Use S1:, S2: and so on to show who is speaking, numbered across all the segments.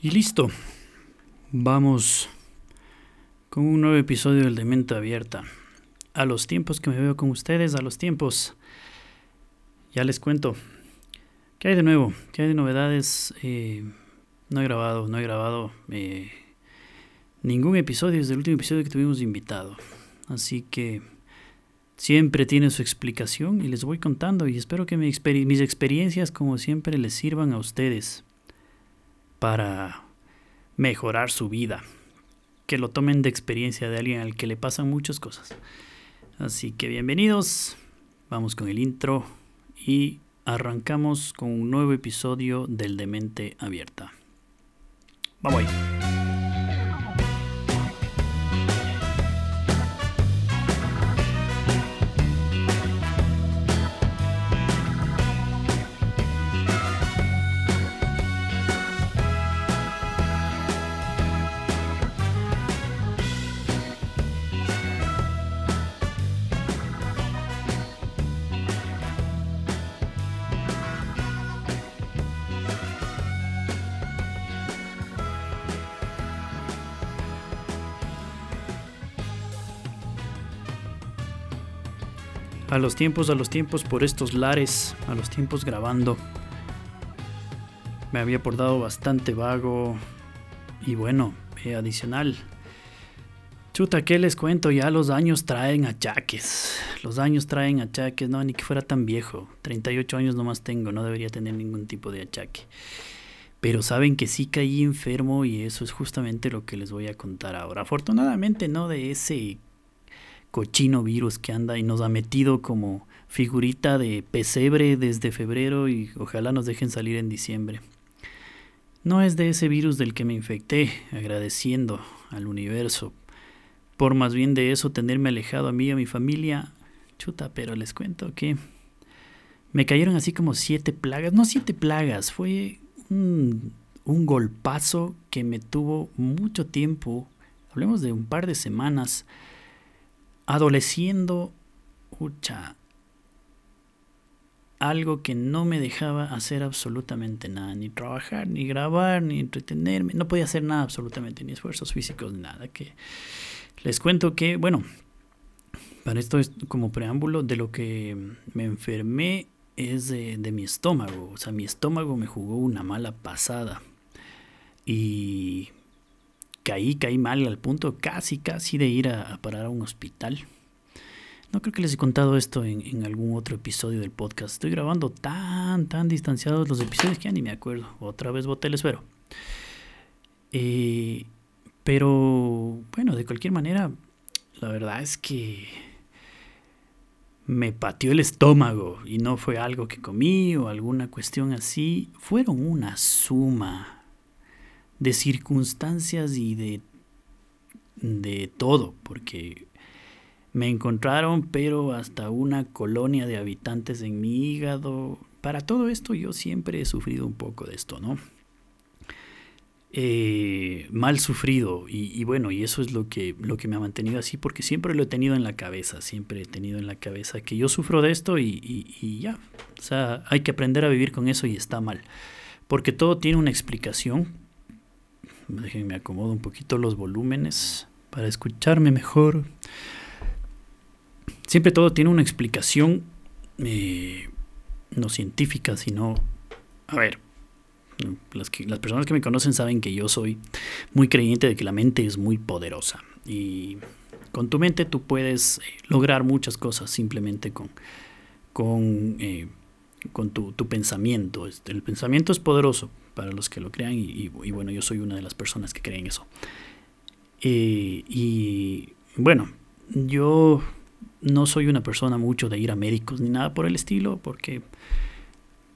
S1: Y listo. Vamos con un nuevo episodio del de Mente Abierta. A los tiempos que me veo con ustedes, a los tiempos. Ya les cuento. ¿Qué hay de nuevo? ¿Qué hay de novedades? Eh, no he grabado, no he grabado eh, ningún episodio desde el último episodio que tuvimos invitado. Así que siempre tiene su explicación y les voy contando y espero que mis experiencias como siempre les sirvan a ustedes para mejorar su vida. Que lo tomen de experiencia de alguien al que le pasan muchas cosas. Así que bienvenidos, vamos con el intro y arrancamos con un nuevo episodio del Demente Abierta. Vamos ahí. A los tiempos, a los tiempos por estos lares, a los tiempos grabando. Me había portado bastante vago y bueno, eh, adicional. Chuta, ¿qué les cuento? Ya los años traen achaques. Los años traen achaques, no, ni que fuera tan viejo. 38 años nomás tengo, no debería tener ningún tipo de achaque. Pero saben que sí caí enfermo y eso es justamente lo que les voy a contar ahora. Afortunadamente no de ese cochino virus que anda y nos ha metido como figurita de pesebre desde febrero y ojalá nos dejen salir en diciembre. No es de ese virus del que me infecté, agradeciendo al universo, por más bien de eso tenerme alejado a mí y a mi familia. Chuta, pero les cuento que me cayeron así como siete plagas, no siete plagas, fue un, un golpazo que me tuvo mucho tiempo, hablemos de un par de semanas, adoleciendo, ucha, algo que no me dejaba hacer absolutamente nada, ni trabajar, ni grabar, ni entretenerme, no podía hacer nada absolutamente, ni esfuerzos físicos, ni nada. Que les cuento que, bueno, para esto es como preámbulo de lo que me enfermé es de, mi estómago, o sea, mi estómago me jugó una mala pasada y caí, caí mal al punto casi, casi de ir a, parar a un hospital. No creo que les he contado esto en, algún otro episodio del podcast. Estoy grabando tan, tan distanciados los episodios que ya ni me acuerdo. Otra vez boté el esfero. Eh, pero, bueno, de cualquier manera, la verdad es que me pateó el estómago y no fue algo que comí o alguna cuestión así. Fueron una suma de circunstancias y de, de todo, porque me encontraron, pero hasta una colonia de habitantes en mi hígado. Para todo esto yo siempre he sufrido un poco de esto, ¿no? Eh, mal sufrido y, bueno y eso es lo que lo que me ha mantenido así porque siempre lo he tenido en la cabeza siempre he tenido en la cabeza que yo sufro de esto y, y ya o sea hay que aprender a vivir con eso y está mal porque todo tiene una explicación Déjenme acomodo un poquito los volúmenes para escucharme mejor. Siempre todo tiene una explicación, eh, no científica, sino... A ver, las, las personas que me conocen saben que yo soy muy creyente de que la mente es muy poderosa. Y con tu mente tú puedes eh, lograr muchas cosas simplemente con, con, eh, con tu, tu pensamiento. Este, el pensamiento es poderoso para los que lo crean y, bueno, yo soy una de las personas que creen eso. Eh, y bueno, yo no soy una persona mucho de ir a médicos ni nada por el estilo, porque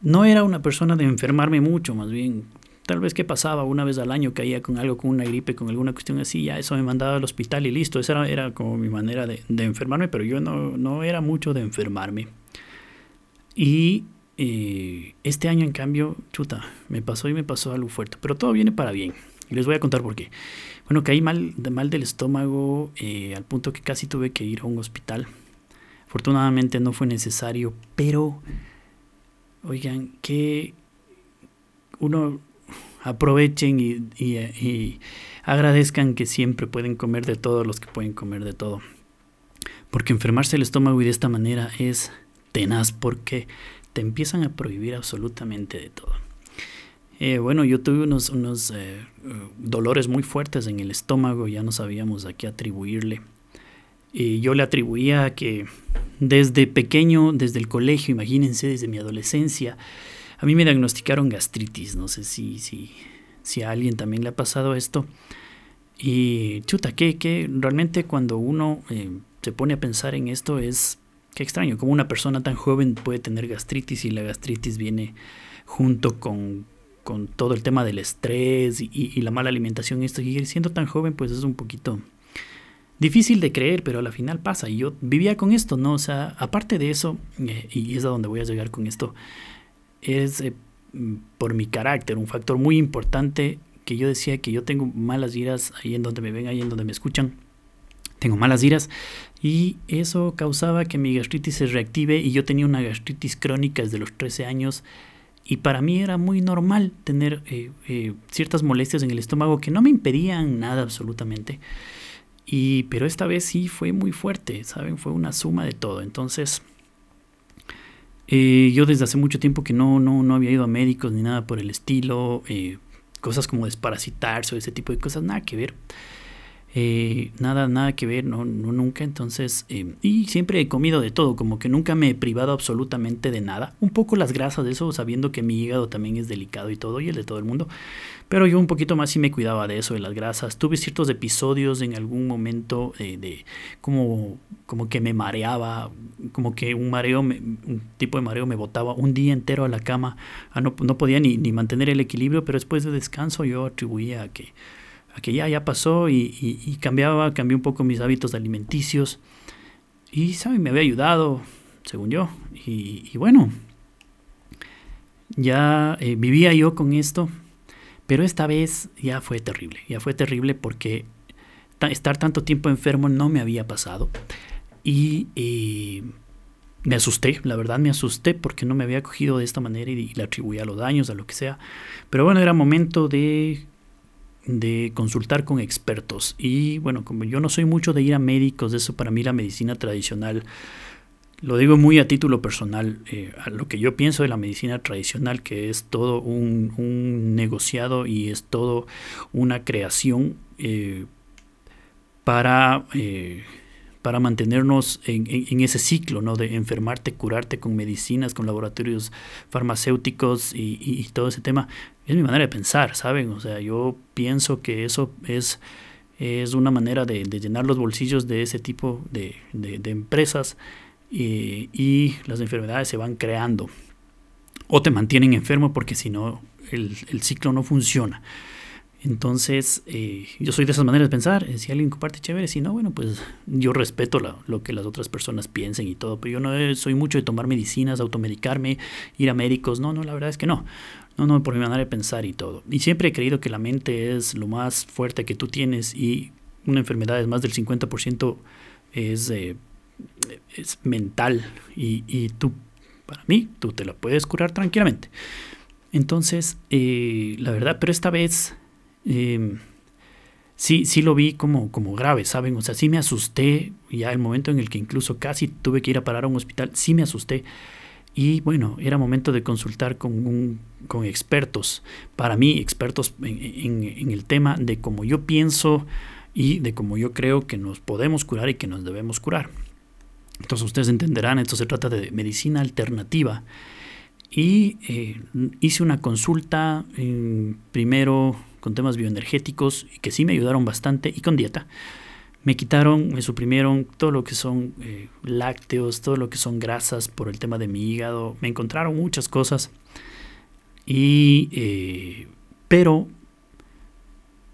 S1: no era una persona de enfermarme mucho, más bien tal vez que pasaba una vez al año, caía con algo, con una gripe, con alguna cuestión así, ya eso me mandaba al hospital y listo, esa era, como mi manera de, de, enfermarme, pero yo no, no era mucho de enfermarme. Y este año, en cambio, chuta, me pasó y me pasó algo fuerte. Pero todo viene para bien. Y les voy a contar por qué. Bueno, caí mal, mal del estómago eh, al punto que casi tuve que ir a un hospital. Afortunadamente no fue necesario, pero, oigan, que uno aprovechen y, agradezcan que siempre pueden comer de todo los que pueden comer de todo. Porque enfermarse el estómago y de esta manera es tenaz porque te empiezan a prohibir absolutamente de todo. Eh, bueno, yo tuve unos, unos eh, dolores muy fuertes en el estómago, ya no sabíamos a qué atribuirle. Y yo le atribuía que desde pequeño, desde el colegio, imagínense, desde mi adolescencia, a mí me diagnosticaron gastritis, no sé si, si, si a alguien también le ha pasado esto. Y chuta, que, que realmente cuando uno eh, se pone a pensar en esto es, qué extraño, como una persona tan joven puede tener gastritis y la gastritis viene junto con, con todo el tema del estrés y, y, la mala alimentación. Esto, y siendo tan joven, pues es un poquito difícil de creer, pero a la final pasa. Y yo vivía con esto, ¿no? O sea, aparte de eso, eh, y es a donde voy a llegar con esto, es eh, por mi carácter, un factor muy importante que yo decía que yo tengo malas iras ahí en donde me ven, ahí en donde me escuchan. Tengo malas iras y eso causaba que mi gastritis se reactive y yo tenía una gastritis crónica desde los 13 años y para mí era muy normal tener eh, eh, ciertas molestias en el estómago que no me impedían nada absolutamente. Y, pero esta vez sí fue muy fuerte, ¿saben? Fue una suma de todo. Entonces, eh, yo desde hace mucho tiempo que no, no, no había ido a médicos ni nada por el estilo, cosas como desparasitarse o ese tipo de cosas, nada que ver. Eh, nada, nada que ver, no, no nunca. Entonces, eh, y siempre he comido de todo, como que nunca me he privado absolutamente de nada. Un poco las grasas de eso, sabiendo que mi hígado también es delicado y todo, y el de todo el mundo. Pero yo un poquito más sí me cuidaba de eso, de las grasas. Tuve ciertos episodios en algún momento eh, de como, como que me mareaba, como que un mareo, un tipo de mareo me botaba un día entero a la cama. Ah, no, no podía ni, ni mantener el equilibrio, pero después de descanso yo atribuía a que a que ya, ya pasó y, cambiaba, cambié un poco mis hábitos alimenticios y, ¿sabe? Me había ayudado, según yo. Y, bueno, ya eh, vivía yo con esto, pero esta vez ya fue terrible, ya fue terrible porque estar tanto tiempo enfermo no me había pasado. Y eh, me asusté, la verdad me asusté porque no me había cogido de esta manera y, y le atribuía los daños, a lo que sea. Pero bueno, era momento de de consultar con expertos. Y bueno, como yo no soy mucho de ir a médicos, de eso para mí la medicina tradicional, lo digo muy a título personal, eh, a lo que yo pienso de la medicina tradicional, que es todo un, negociado y es todo una creación eh, para... Eh, para mantenernos en, ese ciclo, ¿no? De enfermarte, curarte con medicinas, con laboratorios farmacéuticos y, todo ese tema. Es mi manera de pensar, ¿saben? O sea, yo pienso que eso es, es una manera de, llenar los bolsillos de ese tipo de, empresas y, y, las enfermedades se van creando. O te mantienen enfermo porque si no, el ciclo no funciona. Entonces, eh, yo soy de esas maneras de pensar. Eh, si alguien comparte, chévere. Si no, bueno, pues yo respeto lo que las otras personas piensen y todo. Pero yo no soy mucho de tomar medicinas, automedicarme, ir a médicos. No, no, la verdad es que no. No, no, por mi manera de pensar y todo. Y siempre he creído que la mente es lo más fuerte que tú tienes y una enfermedad es más del 50% es, eh, es mental. Y, y, tú, para mí, tú te la puedes curar tranquilamente. Entonces, la verdad, pero esta vez eh, sí, sí lo vi como, como grave, ¿saben? O sea, sí me asusté, ya el momento en el que incluso casi tuve que ir a parar a un hospital, sí me asusté. Y bueno, era momento de consultar con, con expertos, para mí expertos en, el tema de cómo yo pienso y de cómo yo creo que nos podemos curar y que nos debemos curar. Entonces ustedes entenderán, esto se trata de medicina alternativa. Y eh, hice una consulta primero con temas bioenergéticos que sí me ayudaron bastante y con dieta. Me quitaron, me suprimieron todo lo que son eh, lácteos, todo lo que son grasas por el tema de mi hígado. Me encontraron muchas cosas. Y, eh, pero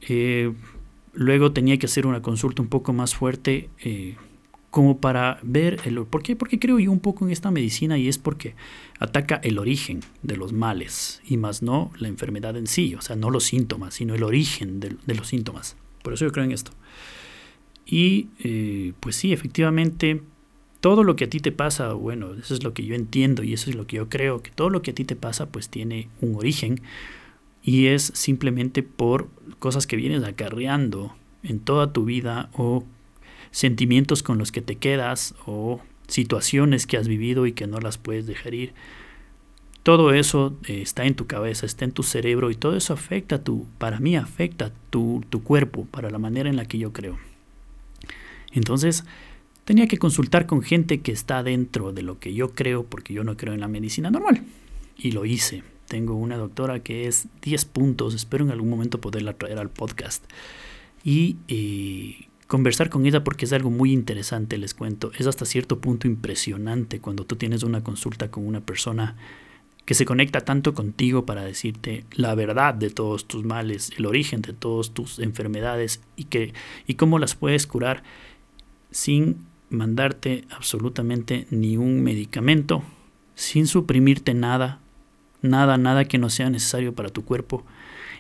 S1: eh, luego tenía que hacer una consulta un poco más fuerte como para ver el... ¿Por qué? Porque creo yo un poco en esta medicina y es porque ataca el origen de los males y más no la enfermedad en sí, o sea, no los síntomas, sino el origen de, los síntomas. Por eso yo creo en esto. Y eh, pues sí, efectivamente, todo lo que a ti te pasa, bueno, eso es lo que yo entiendo y eso es lo que yo creo, que todo lo que a ti te pasa pues tiene un origen y es simplemente por cosas que vienes acarreando en toda tu vida o sentimientos con los que te quedas o situaciones que has vivido y que no las puedes dejar ir. Todo eso eh, está en tu cabeza, está en tu cerebro y todo eso afecta tu, para mí afecta tu, tu cuerpo, para la manera en la que yo creo. Entonces, tenía que consultar con gente que está dentro de lo que yo creo, porque yo no creo en la medicina normal. Y lo hice. Tengo una doctora que es 10 puntos, espero en algún momento poderla traer al podcast. Y eh, conversar con ella porque es algo muy interesante, les cuento. Es hasta cierto punto impresionante cuando tú tienes una consulta con una persona que se conecta tanto contigo para decirte la verdad de todos tus males, el origen de todas tus enfermedades y, que, y cómo las puedes curar sin mandarte absolutamente ni un medicamento, sin suprimirte nada, nada, nada que no sea necesario para tu cuerpo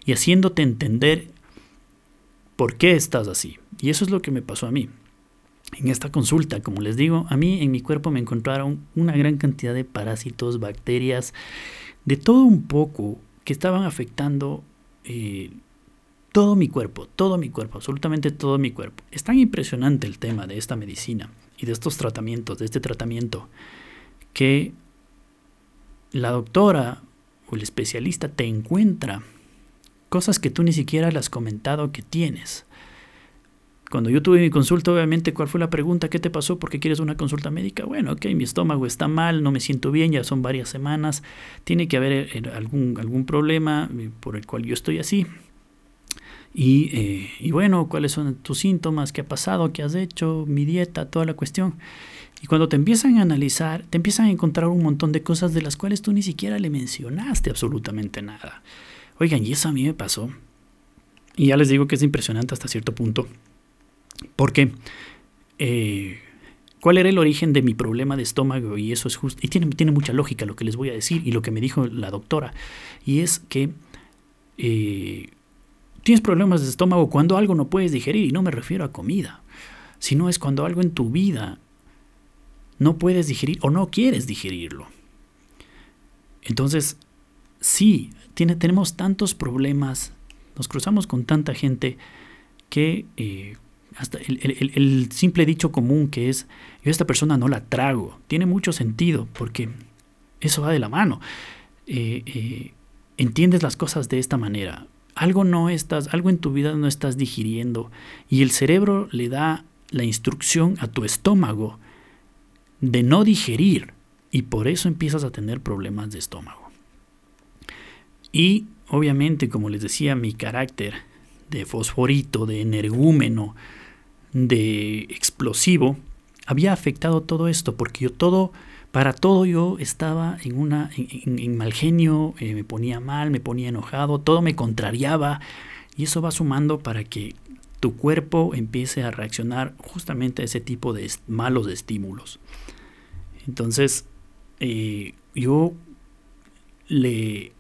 S1: y haciéndote entender por qué estás así. Y eso es lo que me pasó a mí. En esta consulta, como les digo, a mí en mi cuerpo me encontraron una gran cantidad de parásitos, bacterias, de todo un poco que estaban afectando eh, todo mi cuerpo, todo mi cuerpo, absolutamente todo mi cuerpo. Es tan impresionante el tema de esta medicina y de estos tratamientos, de este tratamiento, que la doctora o el especialista te encuentra cosas que tú ni siquiera le has comentado que tienes. Cuando yo tuve mi consulta, obviamente, ¿cuál fue la pregunta? ¿Qué te pasó? ¿Por qué quieres una consulta médica? Bueno, ok, mi estómago está mal, no me siento bien, ya son varias semanas, tiene que haber eh, algún, algún problema eh, por el cual yo estoy así. Y, eh, y bueno, ¿cuáles son tus síntomas? ¿Qué ha pasado? ¿Qué has hecho? Mi dieta, toda la cuestión. Y cuando te empiezan a analizar, te empiezan a encontrar un montón de cosas de las cuales tú ni siquiera le mencionaste absolutamente nada. Oigan, y eso a mí me pasó. Y ya les digo que es impresionante hasta cierto punto. Porque, eh, ¿cuál era el origen de mi problema de estómago? Y eso es justo. Y tiene, tiene mucha lógica lo que les voy a decir y lo que me dijo la doctora. Y es que eh, tienes problemas de estómago cuando algo no puedes digerir. Y no me refiero a comida, sino es cuando algo en tu vida no puedes digerir o no quieres digerirlo. Entonces, sí, tenemos tantos problemas, nos cruzamos con tanta gente que eh, hasta el, simple dicho común que es, yo a esta persona no la trago, tiene mucho sentido porque eso va de la mano. Eh, eh, entiendes las cosas de esta manera. Algo no estás, algo en tu vida no estás digiriendo y el cerebro le da la instrucción a tu estómago de no digerir y por eso empiezas a tener problemas de estómago. Y obviamente, como les decía, mi carácter de fosforito, de energúmeno, de explosivo, había afectado todo esto, porque yo todo, para todo yo estaba en una, en, mal genio, eh, me ponía mal, me ponía enojado, todo me contrariaba, y eso va sumando para que tu cuerpo empiece a reaccionar justamente a ese tipo de malos estímulos. Entonces, eh, yo le,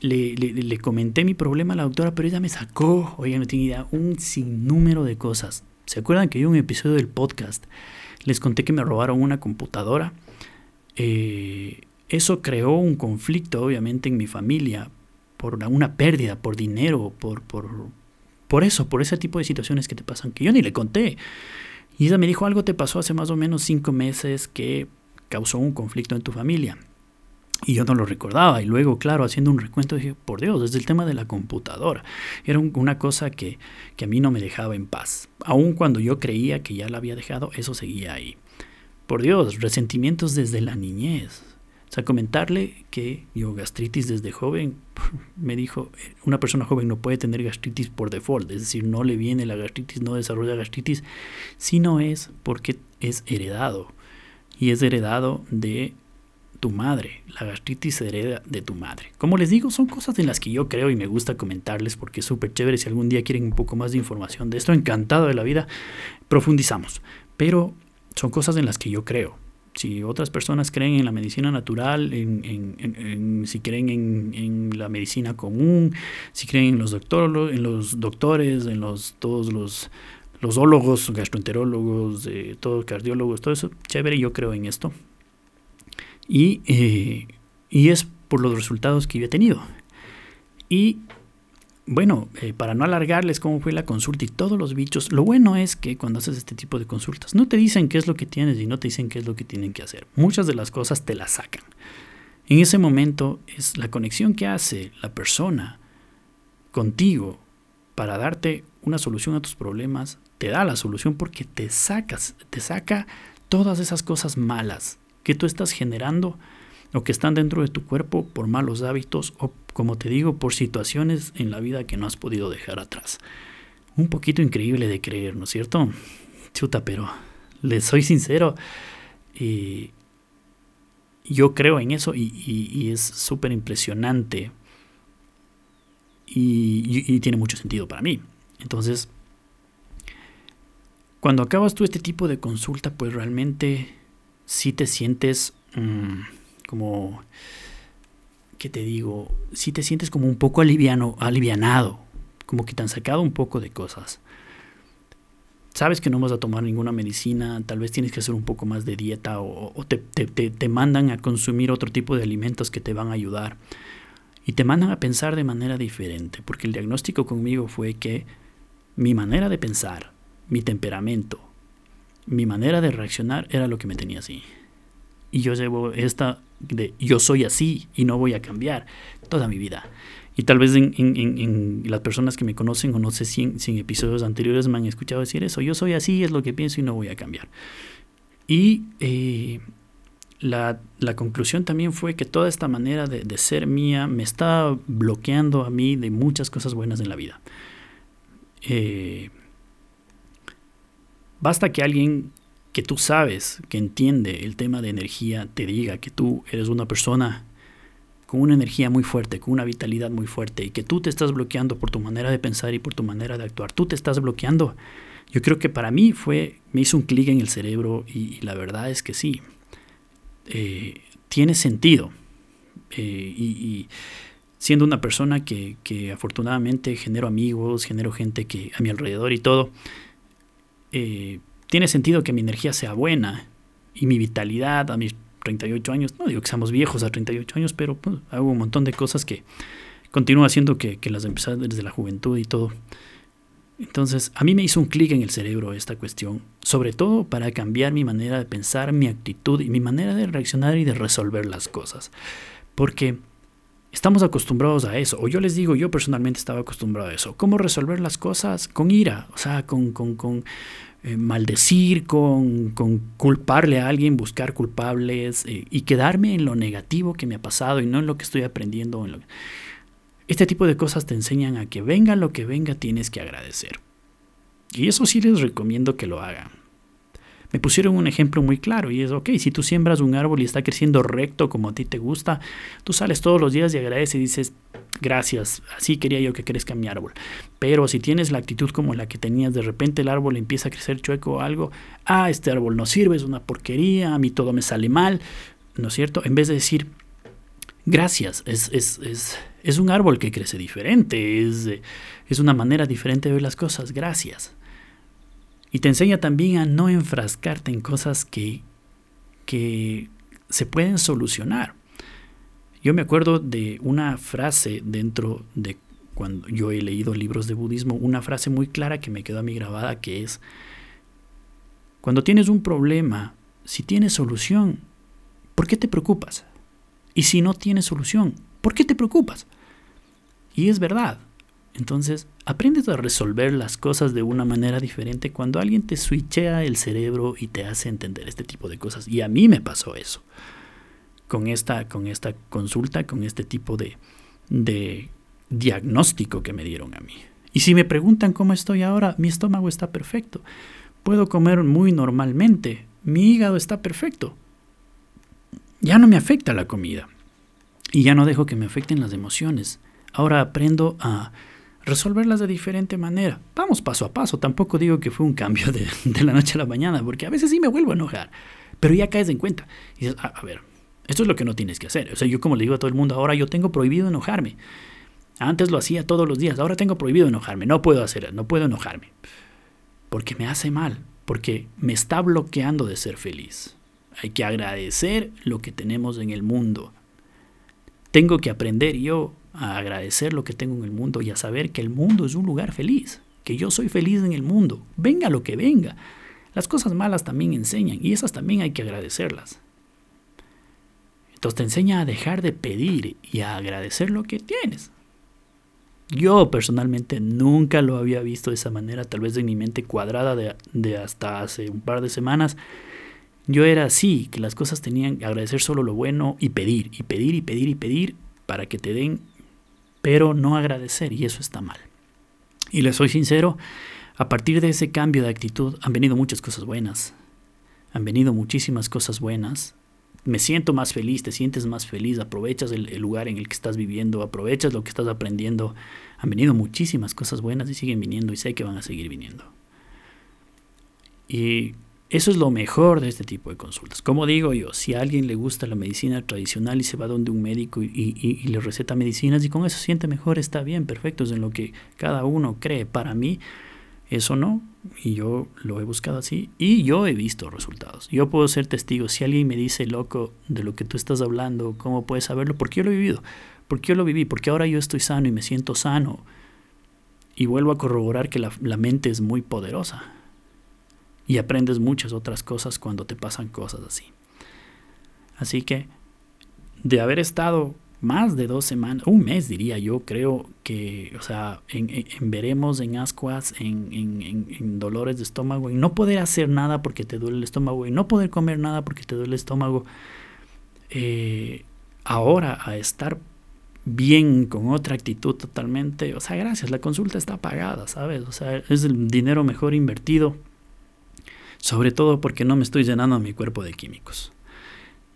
S1: le, comenté mi problema a la doctora, pero ella me sacó, oye, no tiene idea, un sinnúmero de cosas. ¿Se acuerdan que yo en un episodio del podcast les conté que me robaron una computadora? Eh, eso creó un conflicto, obviamente, en mi familia, por una pérdida, por dinero, por, por, por eso, por ese tipo de situaciones que te pasan, que yo ni le conté. Y ella me dijo, algo te pasó hace más o menos cinco meses que causó un conflicto en tu familia. Y yo no lo recordaba. Y luego, claro, haciendo un recuento, dije, por Dios, es el tema de la computadora. Era una cosa que, que a mí no me dejaba en paz. Aun cuando yo creía que ya la había dejado, eso seguía ahí. Por Dios, resentimientos desde la niñez. O sea, comentarle que yo gastritis desde joven, me dijo, una persona joven no puede tener gastritis por default, es decir, no le viene la gastritis, no desarrolla gastritis, si no es porque es heredado. Y es heredado de tu madre. La gastritis hereda de tu madre. Como les digo, son cosas en las que yo creo y me gusta comentarles porque es súper chévere. Si algún día quieren un poco más de información de esto, encantado de la vida, profundizamos. Pero son cosas en las que yo creo. Si otras personas creen en la medicina natural, en, si creen en, la medicina común, si creen en los, en los doctores, en los, todos los, los ólogos, gastroenterólogos, eh, todos cardiólogos, todo eso, chévere, yo creo en esto. Y, eh, y es por los resultados que yo he tenido. Y bueno, eh, para no alargarles cómo fue la consulta y todos los bichos, lo bueno es que cuando haces este tipo de consultas no te dicen qué es lo que tienes y no te dicen qué es lo que tienen que hacer. Muchas de las cosas te las sacan. En ese momento es la conexión que hace la persona contigo para darte una solución a tus problemas, te da la solución porque te sacas, te saca todas esas cosas malas que tú estás generando o que están dentro de tu cuerpo por malos hábitos o, como te digo, por situaciones en la vida que no has podido dejar atrás. Un poquito increíble de creer, ¿no es cierto? Chuta, pero les soy sincero, y yo creo en eso y, es súper impresionante y, tiene mucho sentido para mí. Entonces, cuando acabas tú este tipo de consulta, pues realmente sí te sientes... Mm, como, ¿qué te digo? Si te sientes como un poco aliviano, alivianado, como que te han sacado un poco de cosas. Sabes que no vas a tomar ninguna medicina, tal vez tienes que hacer un poco más de dieta o, te, te mandan a consumir otro tipo de alimentos que te van a ayudar. Y te mandan a pensar de manera diferente, porque el diagnóstico conmigo fue que mi manera de pensar, mi temperamento, mi manera de reaccionar era lo que me tenía así. Y yo llevo esta de yo soy así y no voy a cambiar toda mi vida. Y tal vez en, las personas que me conocen o no sé si en, episodios anteriores me han escuchado decir eso, yo soy así, es lo que pienso y no voy a cambiar. Y eh, la, conclusión también fue que toda esta manera de, de, ser mía me está bloqueando a mí de muchas cosas buenas en la vida. Eh, basta que alguien que tú sabes, que entiende el tema de energía, te diga que tú eres una persona con una energía muy fuerte, con una vitalidad muy fuerte y que tú te estás bloqueando por tu manera de pensar y por tu manera de actuar, tú te estás bloqueando. Yo creo que para mí fue, me hizo un clic en el cerebro y, la verdad es que sí, eh, tiene sentido. Eh, y, siendo una persona que, que, afortunadamente genero amigos, genero gente que a mi alrededor y todo, eh, tiene sentido que mi energía sea buena y mi vitalidad a mis 38 años, no digo que seamos viejos a 38 años, pero pues, hago un montón de cosas que continúo haciendo que, las empecé desde la juventud y todo. Entonces, a mí me hizo un clic en el cerebro esta cuestión, sobre todo para cambiar mi manera de pensar, mi actitud y mi manera de reaccionar y de resolver las cosas. Porque estamos acostumbrados a eso, o yo les digo, yo personalmente estaba acostumbrado a eso. ¿Cómo resolver las cosas? Con ira, o sea, con, con, con eh, maldecir, con, culparle a alguien, buscar culpables eh, y quedarme en lo negativo que me ha pasado y no en lo que estoy aprendiendo. En lo... Este tipo de cosas te enseñan a que venga lo que venga, tienes que agradecer. Y eso sí les recomiendo que lo hagan me pusieron un ejemplo muy claro y es, ok, si tú siembras un árbol y está creciendo recto como a ti te gusta, tú sales todos los días y agradeces y dices, gracias, así quería yo que crezca mi árbol. Pero si tienes la actitud como la que tenías, de repente el árbol empieza a crecer chueco o algo, ah, este árbol no sirve, es una porquería, a mí todo me sale mal, ¿no es cierto? En vez de decir, gracias, es, es, es, es un árbol que crece diferente, es, es una manera diferente de ver las cosas, gracias. Y te enseña también a no enfrascarte en cosas que, que se pueden solucionar. Yo me acuerdo de una frase dentro de cuando yo he leído libros de budismo, una frase muy clara que me quedó a mí grabada que es, cuando tienes un problema, si tienes solución, ¿por qué te preocupas? Y si no tienes solución, ¿por qué te preocupas? Y es verdad, entonces, aprendes a resolver las cosas de una manera diferente cuando alguien te switchea el cerebro y te hace entender este tipo de cosas. Y a mí me pasó eso. Con esta, con esta consulta, con este tipo de, de diagnóstico que me dieron a mí. Y si me preguntan cómo estoy ahora, mi estómago está perfecto. Puedo comer muy normalmente. Mi hígado está perfecto. Ya no me afecta la comida. Y ya no dejo que me afecten las emociones. Ahora aprendo a resolverlas de diferente manera. Vamos paso a paso, tampoco digo que fue un cambio de, la noche a la mañana, porque a veces sí me vuelvo a enojar, pero ya caes en cuenta. Y dices, a, ver, esto es lo que no tienes que hacer. O sea, yo como le digo a todo el mundo, ahora yo tengo prohibido enojarme. Antes lo hacía todos los días, ahora tengo prohibido enojarme. No puedo hacer, no puedo enojarme. Porque me hace mal, porque me está bloqueando de ser feliz. Hay que agradecer lo que tenemos en el mundo. Tengo que aprender yo a agradecer lo que tengo en el mundo y a saber que el mundo es un lugar feliz, que yo soy feliz en el mundo, venga lo que venga. Las cosas malas también enseñan y esas también hay que agradecerlas. Entonces te enseña a dejar de pedir y a agradecer lo que tienes. Yo personalmente nunca lo había visto de esa manera, tal vez en mi mente cuadrada de, de hasta hace un par de semanas. Yo era así, que las cosas tenían que agradecer solo lo bueno y pedir, y pedir, y pedir, y pedir para que te den, pero no agradecer, y eso está mal. Y les soy sincero, a partir de ese cambio de actitud han venido muchas cosas buenas. Han venido muchísimas cosas buenas. Me siento más feliz, te sientes más feliz, aprovechas el, lugar en el que estás viviendo, aprovechas lo que estás aprendiendo. Han venido muchísimas cosas buenas y siguen viniendo y sé que van a seguir viniendo. Y eso es lo mejor de este tipo de consultas. Como digo yo, si a alguien le gusta la medicina tradicional y se va donde un médico y, le receta medicinas y con eso siente mejor, está bien, perfecto, es en lo que cada uno cree. Para mí, eso no, y yo lo he buscado así, y yo he visto resultados. Yo puedo ser testigo. Si alguien me dice, loco, de lo que tú estás hablando, ¿cómo puedes saberlo? Porque yo lo he vivido, porque yo lo viví, porque ahora yo estoy sano y me siento sano. Y vuelvo a corroborar que la, la mente es muy poderosa. Y aprendes muchas otras cosas cuando te pasan cosas así. Así que, de haber estado más de dos semanas, un mes diría yo, creo que, o sea, en, veremos, en ascuas, en, en, dolores de estómago, en no poder hacer nada porque te duele el estómago, y no poder comer nada porque te duele el estómago, eh, ahora a estar bien con otra actitud totalmente, o sea, gracias, la consulta está pagada, ¿sabes? O sea, es el dinero mejor invertido, sobre todo porque no me estoy llenando a mi cuerpo de químicos.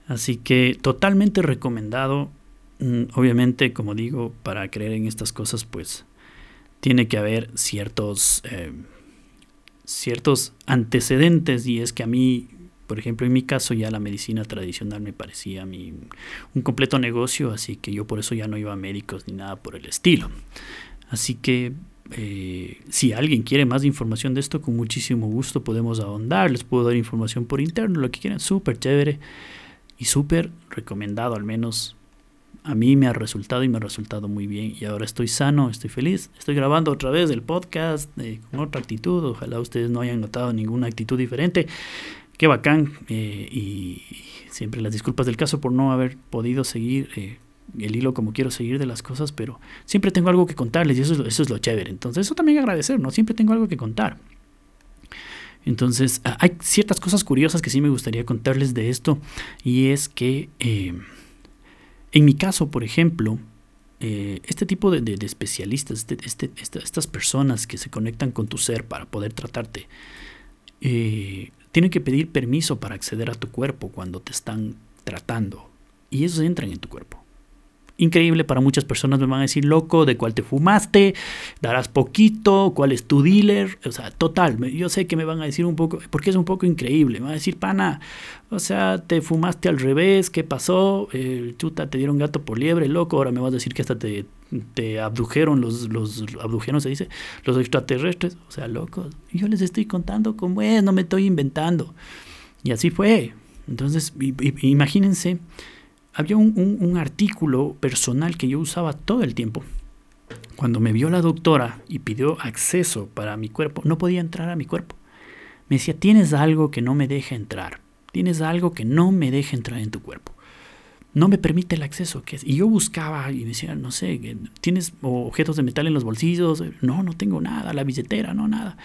S1: Así que totalmente recomendado Mm, obviamente, como digo, para creer en estas cosas, pues tiene que haber ciertos, eh, ciertos antecedentes y es que a mí, por ejemplo, en mi caso ya la medicina tradicional me parecía a mí un completo negocio, así que yo por eso ya no iba a médicos ni nada por el estilo. Así que eh, si alguien quiere más información de esto, con muchísimo gusto podemos ahondar, les puedo dar información por interno, lo que quieran, súper chévere y súper recomendado al menos a mí me ha resultado y me ha resultado muy bien. Y ahora estoy sano, estoy feliz. Estoy grabando otra vez el podcast eh, con otra actitud. Ojalá ustedes no hayan notado ninguna actitud diferente. Qué bacán. Eh, y siempre las disculpas del caso por no haber podido seguir el hilo como quiero seguir de las cosas, pero siempre tengo algo que contarles y eso es, eso es lo chévere. Entonces, eso también agradecer, ¿no? Siempre tengo algo que contar. Entonces, hay ciertas cosas curiosas que sí me gustaría contarles de esto y es que en mi caso, por ejemplo, eh, este tipo de, especialistas, este, este, estas personas que se conectan con tu ser para poder tratarte, eh, tienen que pedir permiso para acceder a tu cuerpo cuando te están tratando. Y ellos entran en tu cuerpo increíble para muchas personas. Me van a decir, loco, de cuál te fumaste, darás poquito, cuál es tu dealer. O sea, total, yo sé que me van a decir un poco, porque es un poco increíble. Me van a decir, pana, o sea, te fumaste al revés, ¿qué pasó? Eh, chuta, te dieron gato por liebre, loco. Ahora me vas a decir que hasta te, te abdujeron los, los abdujeron, se dice, los extraterrestres. O sea, loco. Yo les estoy contando cómo es, no me estoy inventando. Y así fue. Entonces, imagínense había un, artículo personal que yo usaba todo el tiempo. Cuando me vio la doctora y pidió acceso para mi cuerpo, no podía entrar a mi cuerpo. Me decía, tienes algo que no me deja entrar. Tienes algo que no me deja entrar en tu cuerpo. No me permite el acceso. ¿qué? Y yo buscaba y decía, no sé, ¿tienes objetos de metal en los bolsillos? No, no tengo nada. La billetera, no, nada.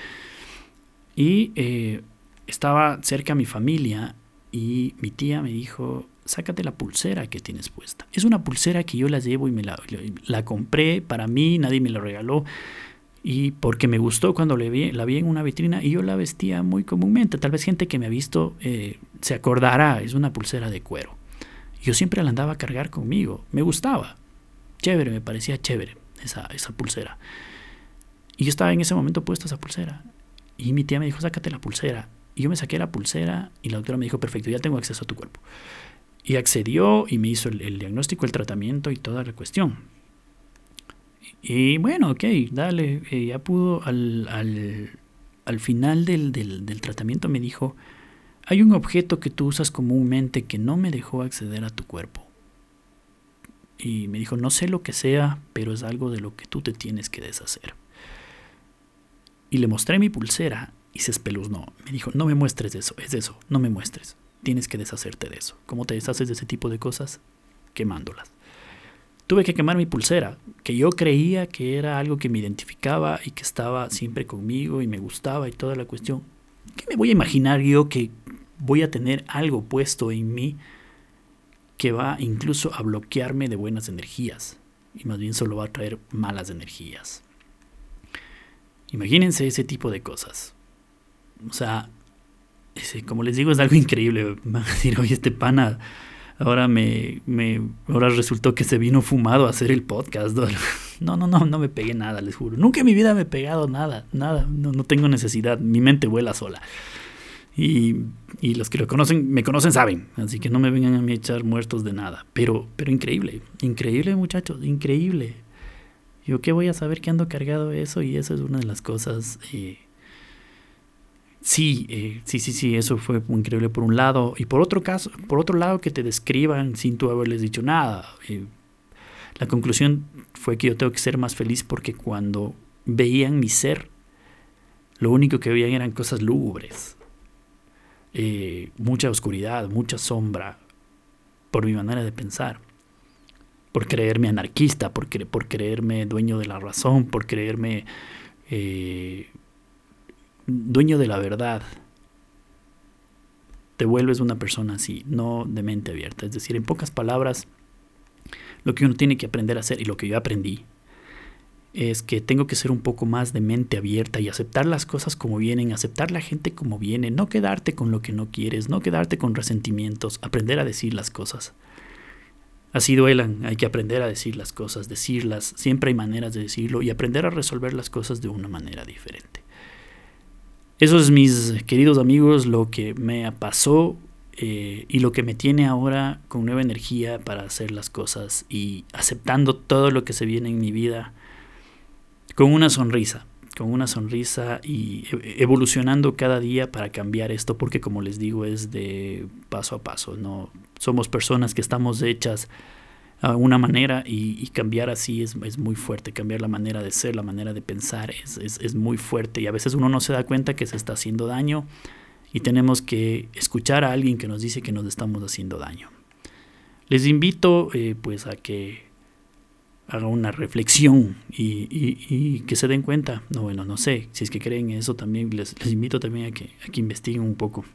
S1: Y eh, estaba cerca a mi familia y mi tía me dijo, sácate la pulsera que tienes puesta. Es una pulsera que yo la llevo y me la, la compré para mí, nadie me la regaló. Y porque me gustó cuando la vi, en una vitrina y yo la vestía muy comúnmente. Tal vez gente que me ha visto eh, se acordará, es una pulsera de cuero. Yo siempre la andaba a cargar conmigo, me gustaba. Chévere, me parecía chévere esa, esa pulsera. Y yo estaba en ese momento puesta esa pulsera. Y mi tía me dijo, sácate la pulsera. Y yo me saqué la pulsera y la doctora me dijo, perfecto, ya tengo acceso a tu cuerpo. Y accedió y me hizo el, diagnóstico, el tratamiento y toda la cuestión. Y bueno, ok, dale, eh, ya pudo, al, al, al final del, del, del, tratamiento me dijo, hay un objeto que tú usas comúnmente que no me dejó acceder a tu cuerpo. y me dijo, no sé lo que sea, pero es algo de lo que tú te tienes que deshacer. Y le mostré mi pulsera y se espeluznó. Me dijo, no me muestres eso, es eso, no me muestres. Tienes que deshacerte de eso. ¿Cómo te deshaces de ese tipo de cosas? Quemándolas. Tuve que quemar mi pulsera, que yo creía que era algo que me identificaba y que estaba siempre conmigo y me gustaba y toda la cuestión. ¿Qué me voy a imaginar yo que voy a tener algo puesto en mí que va incluso a bloquearme de buenas energías y más bien solo va a traer malas energías? Imagínense ese tipo de cosas. O sea, como les digo, es algo increíble. Van a decir, oye, este pana ahora me, me, ahora resultó que se vino fumado a hacer el podcast. No, no, no, no me pegué nada, les juro. Nunca en mi vida me he pegado nada, nada. No, no tengo necesidad. Mi mente vuela sola. Y, y, los que lo conocen, me conocen saben. Así que no me vengan a mí a echar muertos de nada. Pero, pero increíble, increíble muchachos, increíble. Yo qué voy a saber que ando cargado eso y eso es una de las cosas eh, Sí, eh, sí, sí, sí, eso fue increíble por un lado. Y por otro caso, por otro lado, que te describan sin tú haberles dicho nada. Eh, la conclusión fue que yo tengo que ser más feliz porque cuando veían mi ser, lo único que veían eran cosas lúgubres. Eh, mucha oscuridad, mucha sombra, por mi manera de pensar. Por creerme anarquista, por, por creerme dueño de la razón, por creerme dueño de la verdad, te vuelves una persona así, no de mente abierta. Es decir, en pocas palabras, lo que uno tiene que aprender a hacer y lo que yo aprendí es que tengo que ser un poco más de mente abierta y aceptar las cosas como vienen, aceptar la gente como viene, no quedarte con lo que no quieres, no quedarte con resentimientos, aprender a decir las cosas. Así duelan, hay que aprender a decir las cosas, decirlas, siempre hay maneras de decirlo y aprender a resolver las cosas de una manera diferente. Eso es, mis queridos amigos, lo que me pasó eh, y lo que me tiene ahora con nueva energía para hacer las cosas y aceptando todo lo que se viene en mi vida con una sonrisa, con una sonrisa y e, evolucionando cada día para cambiar esto, porque como les digo, es de paso a paso, no somos personas que estamos hechas una manera y, cambiar así es, es, muy fuerte, cambiar la manera de ser, la manera de pensar es, es, es, muy fuerte y a veces uno no se da cuenta que se está haciendo daño y tenemos que escuchar a alguien que nos dice que nos estamos haciendo daño. Les invito eh, pues a que hagan una reflexión y, y, que se den cuenta, no bueno, no sé, si es que creen eso también, les, les invito también a que, a que investiguen un poco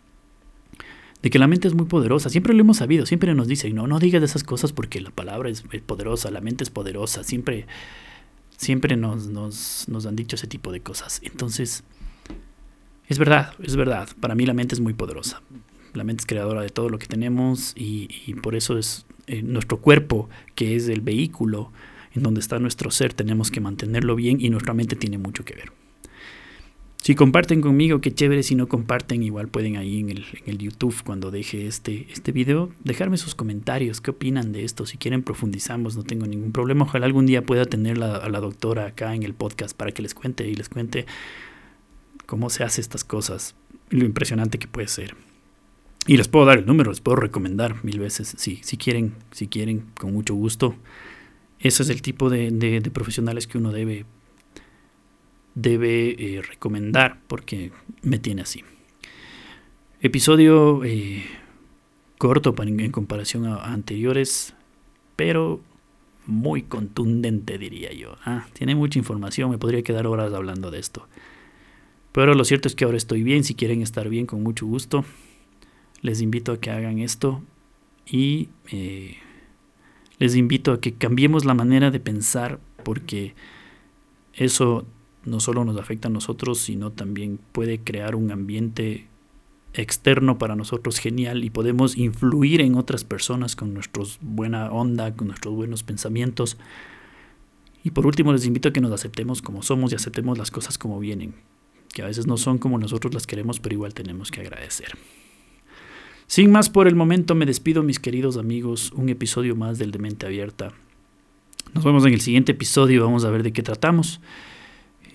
S1: de que la mente es muy poderosa. Siempre lo hemos sabido, siempre nos dicen, no, no digas esas cosas porque la palabra es, poderosa, la mente es poderosa, siempre, siempre nos, nos, nos, han dicho ese tipo de cosas. Entonces, es verdad, es verdad, para mí la mente es muy poderosa. La mente es creadora de todo lo que tenemos y, por eso es eh, nuestro cuerpo, que es el vehículo en donde está nuestro ser, tenemos que mantenerlo bien y nuestra mente tiene mucho que ver. Si comparten conmigo, qué chévere. Si no comparten, igual pueden ahí en el, en el, YouTube, cuando deje este, este video, dejarme sus comentarios. ¿Qué opinan de esto? Si quieren, profundizamos, no tengo ningún problema. Ojalá algún día pueda tener a la doctora acá en el podcast para que les cuente y les cuente cómo se hace estas cosas y lo impresionante que puede ser. Y les puedo dar el número, les puedo recomendar mil veces, si, si quieren, si quieren, con mucho gusto. Ese es el tipo de profesionales que uno debe debe eh, recomendar porque me tiene así. Episodio eh, corto en comparación a, anteriores, pero muy contundente diría yo. Ah, tiene mucha información, me podría quedar horas hablando de esto. Pero lo cierto es que ahora estoy bien, si quieren estar bien, con mucho gusto. Les invito a que hagan esto y eh, les invito a que cambiemos la manera de pensar porque eso no solo nos afecta a nosotros, sino también puede crear un ambiente externo para nosotros genial y podemos influir en otras personas con nuestros buena onda, con nuestros buenos pensamientos. Y por último les invito a que nos aceptemos como somos y aceptemos las cosas como vienen, que a veces no son como nosotros las queremos, pero igual tenemos que agradecer. Sin más por el momento me despido mis queridos amigos, un episodio más del de mente abierta. Nos vemos en el siguiente episodio, vamos a ver de qué tratamos.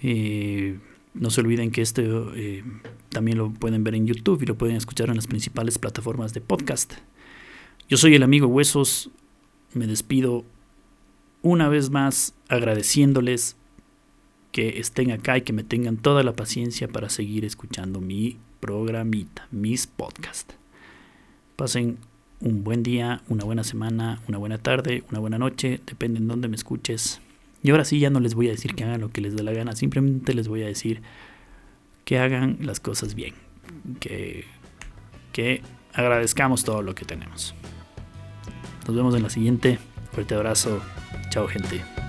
S1: Eh, no se olviden que este también lo pueden ver en YouTube y lo pueden escuchar en las principales plataformas de podcast. Yo soy el amigo Huesos, me despido una vez más agradeciéndoles que estén acá y que me tengan toda la paciencia para seguir escuchando mi programita, mis podcasts. Pasen un buen día, una buena semana, una buena tarde, una buena noche, depende en dónde me escuches. Y ahora sí ya no les voy a decir que hagan lo que les dé la gana, simplemente les voy a decir que hagan las cosas bien, que, que agradezcamos todo lo que tenemos. Nos vemos en la siguiente. Fuerte abrazo. Chao gente.